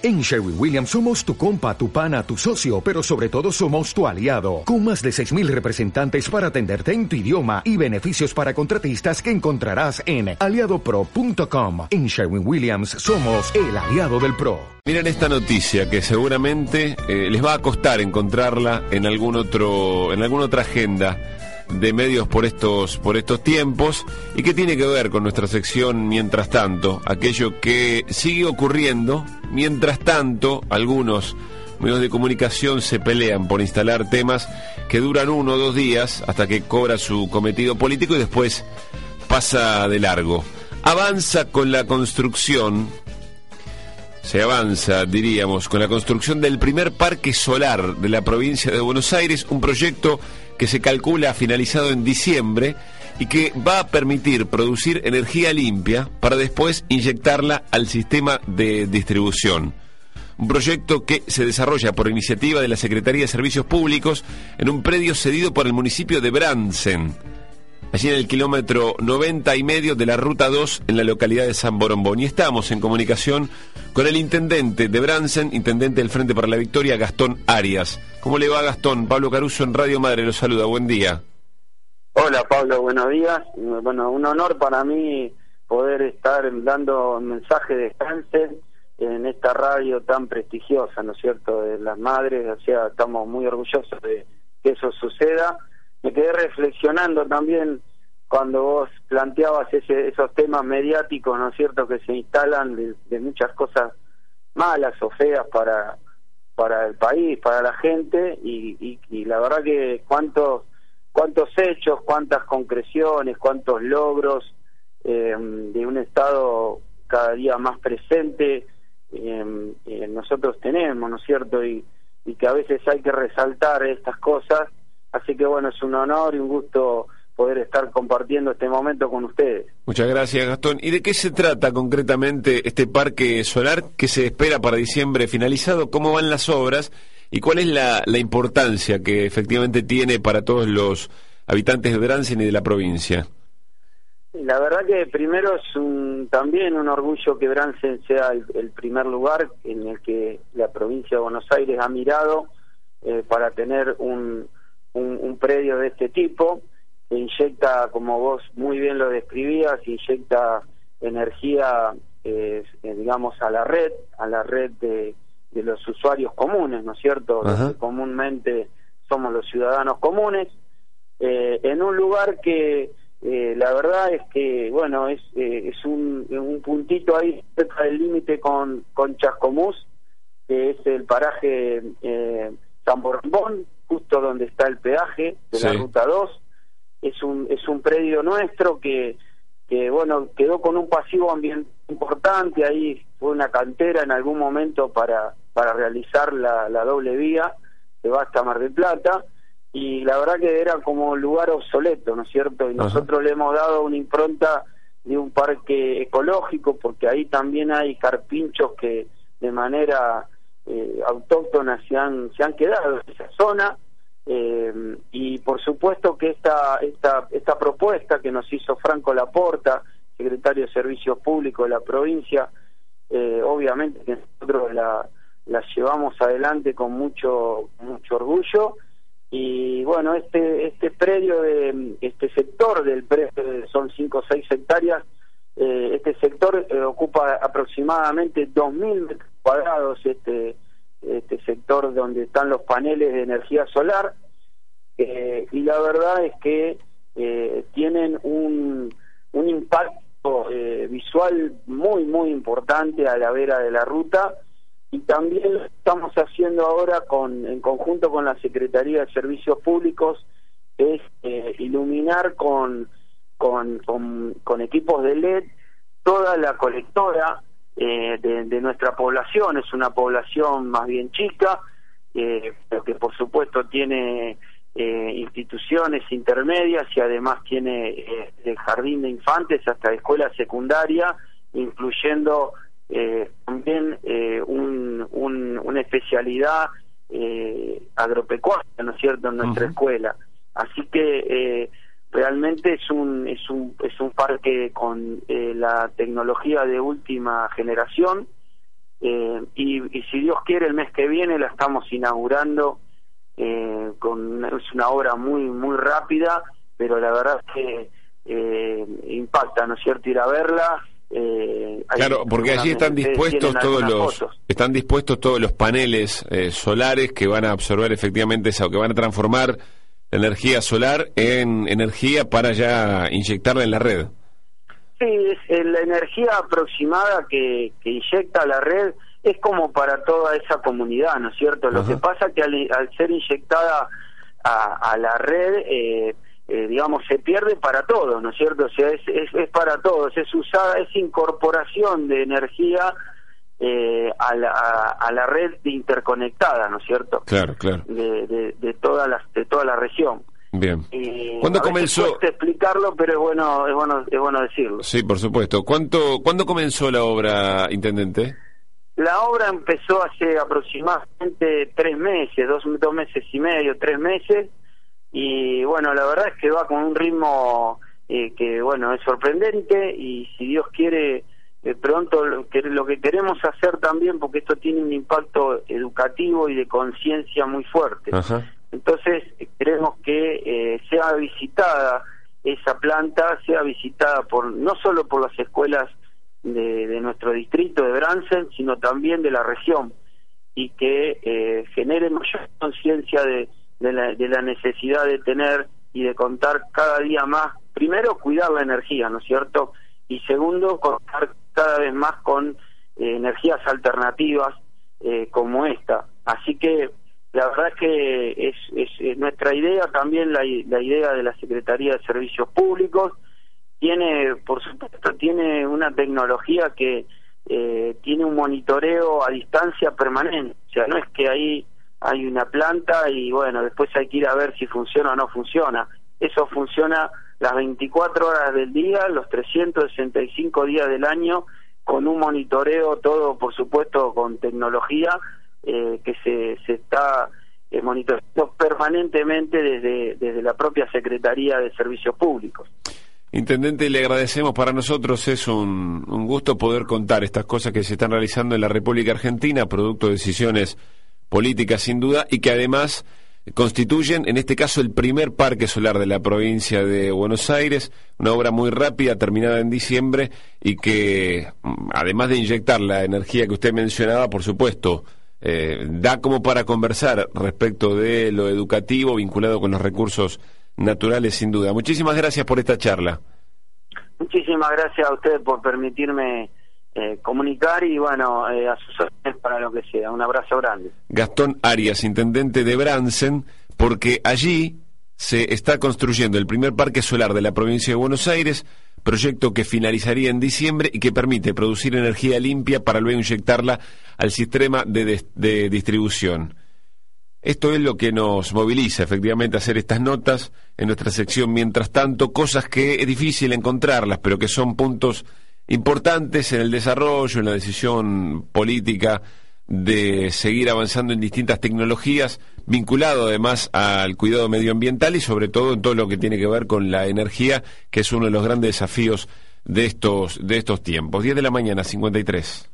En Sherwin Williams somos tu compa, tu pana, tu socio, pero sobre todo somos tu aliado, con más de 6.000 representantes para atenderte en tu idioma y beneficios para contratistas que encontrarás en aliadopro.com. En Sherwin Williams somos el aliado del PRO. Miren esta noticia que seguramente eh, les va a costar encontrarla en algún otro, en alguna otra agenda de medios por estos, por estos tiempos y que tiene que ver con nuestra sección Mientras tanto, aquello que sigue ocurriendo, mientras tanto algunos medios de comunicación se pelean por instalar temas que duran uno o dos días hasta que cobra su cometido político y después pasa de largo. Avanza con la construcción se avanza, diríamos, con la construcción del primer parque solar de la provincia de Buenos Aires, un proyecto que se calcula finalizado en diciembre y que va a permitir producir energía limpia para después inyectarla al sistema de distribución. Un proyecto que se desarrolla por iniciativa de la Secretaría de Servicios Públicos en un predio cedido por el municipio de Bransen allí en el kilómetro 90 y medio de la ruta 2 en la localidad de San Borombón. Y estamos en comunicación con el intendente de Bransen, intendente del Frente para la Victoria, Gastón Arias. ¿Cómo le va Gastón? Pablo Caruso en Radio Madre lo saluda, buen día. Hola Pablo, buenos días. Bueno, un honor para mí poder estar dando mensaje de Bransen en esta radio tan prestigiosa, ¿no es cierto?, de las madres, o sea, estamos muy orgullosos de que eso suceda me quedé reflexionando también cuando vos planteabas ese, esos temas mediáticos, ¿no es cierto?, que se instalan de, muchas cosas malas o feas para, para el país, para la gente, y, y, la verdad que cuántos, cuántos hechos, cuántas concreciones, cuántos logros eh, de un Estado cada día más presente eh, eh, nosotros tenemos, ¿no es cierto?, y, y que a veces hay que resaltar estas cosas Así que bueno, es un honor y un gusto poder estar compartiendo este momento con ustedes. Muchas gracias, Gastón. ¿Y de qué se trata concretamente este parque solar que se espera para diciembre finalizado? ¿Cómo van las obras? ¿Y cuál es la, importancia que efectivamente tiene para todos los habitantes de Bransen y de la provincia? La verdad que primero es un, también un orgullo que Bransen sea el, primer lugar en el que la provincia de Buenos Aires ha mirado eh, para tener un, un, predio de este tipo, que inyecta, como vos muy bien lo describías, inyecta energía, eh, digamos, a la red, a la red de, de los usuarios comunes, ¿no es cierto? que comúnmente somos los ciudadanos comunes, eh, en un lugar que eh, la verdad es que, bueno, es, es un, un puntito ahí cerca del límite con, con Chascomús, que es el paraje San Borbón, justo donde está el peaje de la ruta 2. Es un, es un predio nuestro que, que, bueno, quedó con un pasivo ambiental importante, ahí fue una cantera en algún momento para, para realizar la, la doble vía que va hasta Mar del Plata, y la verdad que era como lugar obsoleto, ¿no es cierto? Y nosotros le hemos dado una impronta de un parque ecológico, porque ahí también hay carpinchos que de manera eh, autóctonas se han, se han quedado. en esa zona eh, y por supuesto que esta, esta, esta propuesta que nos hizo Franco Laporta, secretario de Servicios Públicos de la provincia, eh, obviamente que nosotros la, la llevamos adelante con mucho, mucho orgullo. Y bueno, este, este predio de este sector del predio son 5 o 6 hectáreas, este sector ocupa aproximadamente 2.000 metros cuadrados este, este sector donde están los paneles de energía solar eh, y la verdad es que eh, tienen un, un impacto eh, visual muy muy importante a la vera de la ruta y también lo estamos haciendo ahora con en conjunto con la Secretaría de Servicios Públicos es iluminar con, con, con, con equipos de LED toda la colectora eh, de, nuestra población. Es una población más bien chica, eh, pero que por supuesto tiene eh, instituciones intermedias y además tiene eh, el jardín de infantes hasta escuela secundaria, incluyendo también un, una especialidad agropecuaria, ¿no es cierto?, en nuestra escuela. Así que realmente es un es un es un parque con eh, la tecnología de última generación eh, y, si Dios quiere el mes que viene la estamos inaugurando eh, con es una obra muy muy rápida pero la verdad es que eh, impacta no es cierto ir a verla claro porque allí están dispuestos todos los están dispuestos todos los paneles solares que van a absorber efectivamente esa o que van a transformar energía solar en energía para ya inyectarla en la red Sí, es, la energía aproximada que, que inyecta la red es como para toda esa comunidad, ¿no es cierto? Lo que pasa que al, ser inyectada a, la red, eh, eh, digamos, se pierde para todos, ¿no es cierto? O sea, es, es, para todos, es usada, es incorporación de energía eh, a, la, a, la red interconectada, ¿no es cierto? Claro, claro. De, de, de, toda, la, de toda la región. Bien. Y ¿Cuándo comenzó? explicarlo, pero es bueno, es bueno, es bueno decirlo. Sí, por supuesto. ¿Cuánto, ¿Cuándo comenzó la obra, intendente? La obra empezó hace aproximadamente tres meses, dos, dos meses y medio, tres meses, y bueno, la verdad es que va con un ritmo eh, que bueno es sorprendente y si Dios quiere eh, pronto lo que, lo que queremos hacer también porque esto tiene un impacto educativo y de conciencia muy fuerte. Ajá entonces queremos que eh, sea visitada esa planta, sea visitada por no solo por las escuelas de, nuestro distrito de Bransen, sino también de la región y que eh, genere mayor conciencia de, la, de la necesidad de tener y de contar cada día más, primero cuidar la energía, ¿no es cierto? Y segundo, contar cada vez más con eh, energías alternativas como esta. Así que la verdad es que es, nuestra idea también la, idea de la Secretaría de Servicios Públicos. Tiene por supuesto tiene una tecnología que eh, tiene un monitoreo a distancia permanente. O sea no es que ahí hay una planta y bueno después hay que ir a ver si funciona o no funciona eso funciona las 24 horas del día los 365 días del año con un monitoreo todo por supuesto con tecnología eh, que se, se está eh, monitoreando permanentemente desde, desde la propia Secretaría de Servicios Públicos. Intendente, le agradecemos. Para nosotros es un, un, gusto poder contar estas cosas que se están realizando en la República Argentina, producto de decisiones políticas sin duda, y que además constituyen, en este caso, el primer parque solar de la provincia de Buenos Aires, una obra muy rápida, terminada en diciembre, y que, mm, además de inyectar la energía que usted mencionaba, por supuesto, eh, da como para conversar respecto de lo educativo vinculado con los recursos naturales, sin duda. Muchísimas gracias por esta charla. Muchísimas gracias a usted por permitirme eh, comunicar y bueno, eh, a sus para lo que sea. Un abrazo grande. Gastón Arias, intendente de Bransen, porque allí se está construyendo el primer parque solar de la provincia de Buenos Aires proyecto que finalizaría en diciembre y que permite producir energía limpia para luego inyectarla al sistema de, distribución. Esto es lo que nos moviliza efectivamente a hacer estas notas en nuestra sección Mientras tanto, cosas que es difícil encontrarlas, pero que son puntos importantes en el desarrollo, en la decisión política de seguir avanzando en distintas tecnologías, vinculado además al cuidado medioambiental y sobre todo en todo lo que tiene que ver con la energía, que es uno de los grandes desafíos de estos, de estos tiempos. 10 de la mañana, 53.